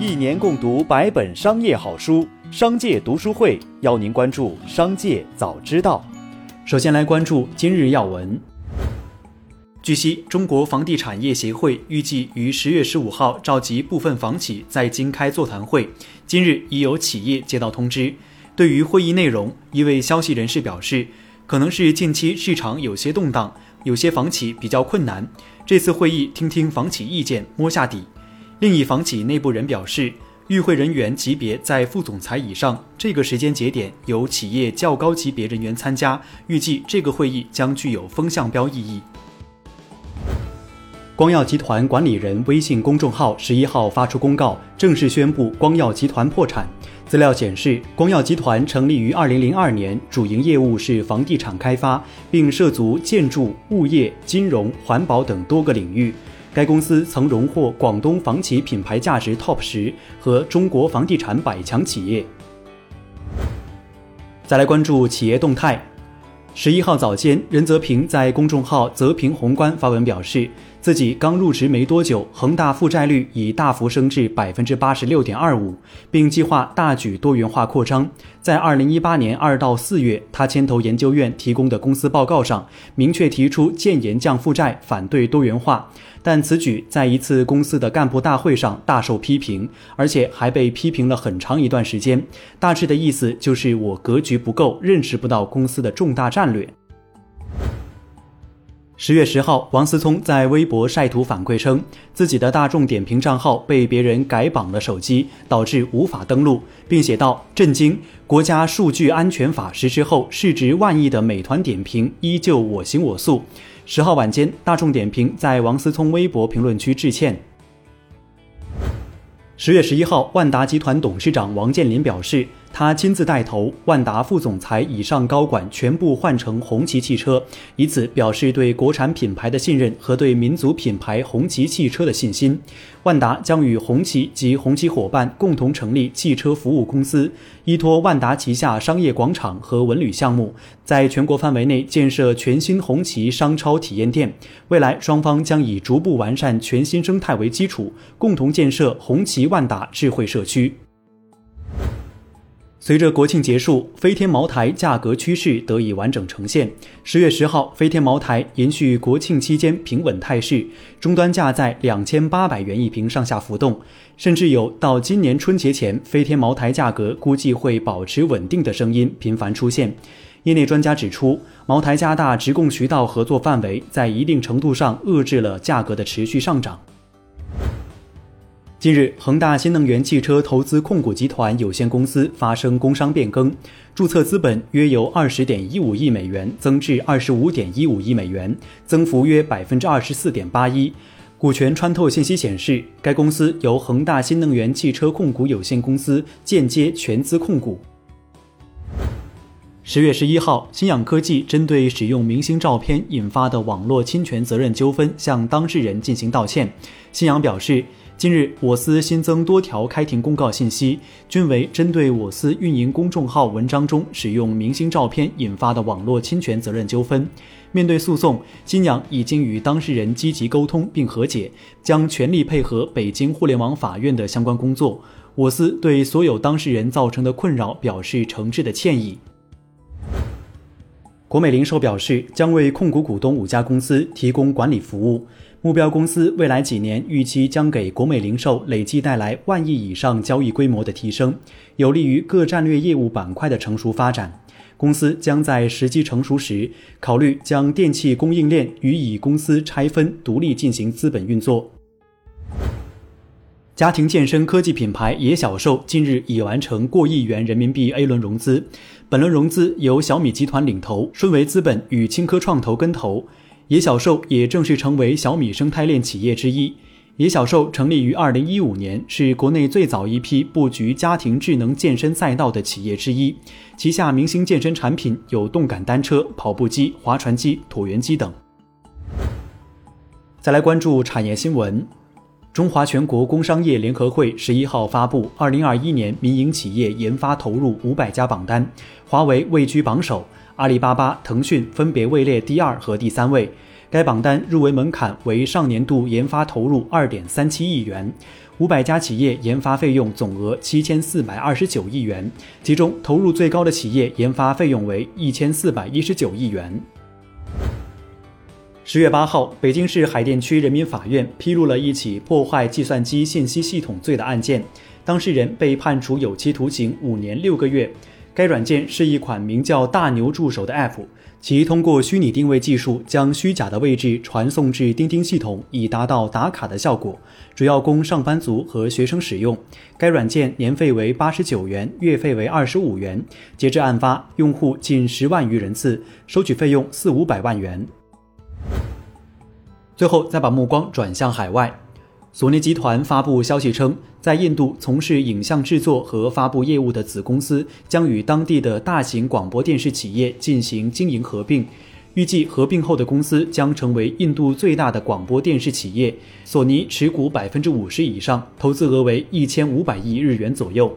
一年共读百本商业好书，商界读书会邀您关注商界早知道。首先来关注今日要闻。据悉，中国房地产业协会预计于十月十五号召集部分房企在京开座谈会。今日已有企业接到通知。对于会议内容，一位消息人士表示，可能是近期市场有些动荡，有些房企比较困难。这次会议听听房企意见，摸下底。另一房企内部人表示，与会人员级别在副总裁以上，这个时间节点有企业较高级别人员参加，预计这个会议将具有风向标意义。光耀集团管理人微信公众号十一号发出公告，正式宣布光耀集团破产。资料显示，光耀集团成立于二零零二年，主营业务是房地产开发，并涉足建筑、物业、金融、环保等多个领域。该公司曾荣获广东房企品牌价值 TOP 十和中国房地产百强企业。再来关注企业动态。十一号早间，任泽平在公众号“泽平宏观”发文表示，自己刚入职没多久，恒大负债率已大幅升至百分之八十六点二五，并计划大举多元化扩张。在二零一八年二到四月，他牵头研究院提供的公司报告上，明确提出建言降负债，反对多元化。但此举在一次公司的干部大会上大受批评，而且还被批评了很长一段时间。大致的意思就是我格局不够，认识不到公司的重大战略。十月十号，王思聪在微博晒图反馈称，自己的大众点评账号被别人改绑了手机，导致无法登录，并写道：“震惊！国家数据安全法实施后，市值万亿的美团点评依旧我行我素。”十号晚间，大众点评在王思聪微博评论区致歉。十月十一号，万达集团董事长王健林表示。他亲自带头，万达副总裁以上高管全部换成红旗汽车，以此表示对国产品牌的信任和对民族品牌红旗汽车的信心。万达将与红旗及红旗伙伴共同成立汽车服务公司，依托万达旗下商业广场和文旅项目，在全国范围内建设全新红旗商超体验店。未来，双方将以逐步完善全新生态为基础，共同建设红旗万达智慧社区。随着国庆结束，飞天茅台价格趋势得以完整呈现。十月十号，飞天茅台延续国庆期间平稳态势，终端价在两千八百元一瓶上下浮动，甚至有到今年春节前飞天茅台价格估计会保持稳定的声音频繁出现。业内专家指出，茅台加大直供渠道合作范围，在一定程度上遏制了价格的持续上涨。近日，恒大新能源汽车投资控股集团有限公司发生工商变更，注册资本约由二十点一五亿美元增至二十五点一五亿美元，增幅约百分之二十四点八一。股权穿透信息显示，该公司由恒大新能源汽车控股有限公司间接全资控股。十月十一号，新氧科技针对使用明星照片引发的网络侵权责任纠纷向当事人进行道歉。新氧表示。近日，我司新增多条开庭公告信息，均为针对我司运营公众号文章中使用明星照片引发的网络侵权责任纠纷。面对诉讼，新氧已经与当事人积极沟通并和解，将全力配合北京互联网法院的相关工作。我司对所有当事人造成的困扰表示诚挚的歉意。国美零售表示，将为控股股东五家公司提供管理服务。目标公司未来几年预期将给国美零售累计带来万亿以上交易规模的提升，有利于各战略业务板块的成熟发展。公司将在时机成熟时，考虑将电器供应链与乙公司拆分独立进行资本运作。家庭健身科技品牌野小兽近日已完成过亿元人民币 A 轮融资，本轮融资由小米集团领投，顺为资本与青科创投跟投。野小兽也正式成为小米生态链企业之一。野小兽成立于二零一五年，是国内最早一批布局家庭智能健身赛道的企业之一。旗下明星健身产品有动感单车、跑步机、划船机、椭圆机等。再来关注产业新闻，中华全国工商业联合会十一号发布二零二一年民营企业研发投入五百家榜单，华为位居榜首。阿里巴巴、腾讯分别位列第二和第三位。该榜单入围门槛为上年度研发投入二点三七亿元，五百家企业研发费用总额七千四百二十九亿元，其中投入最高的企业研发费用为一千四百一十九亿元。十月八号，北京市海淀区人民法院披露了一起破坏计算机信息系统罪的案件，当事人被判处有期徒刑五年六个月。该软件是一款名叫“大牛助手”的 App，其通过虚拟定位技术将虚假的位置传送至钉钉系统，以达到打卡的效果，主要供上班族和学生使用。该软件年费为八十九元，月费为二十五元。截至案发，用户近十万余人次，收取费用四五百万元。最后，再把目光转向海外。索尼集团发布消息称，在印度从事影像制作和发布业务的子公司将与当地的大型广播电视企业进行经营合并。预计合并后的公司将成为印度最大的广播电视企业。索尼持股百分之五十以上，投资额为一千五百亿日元左右。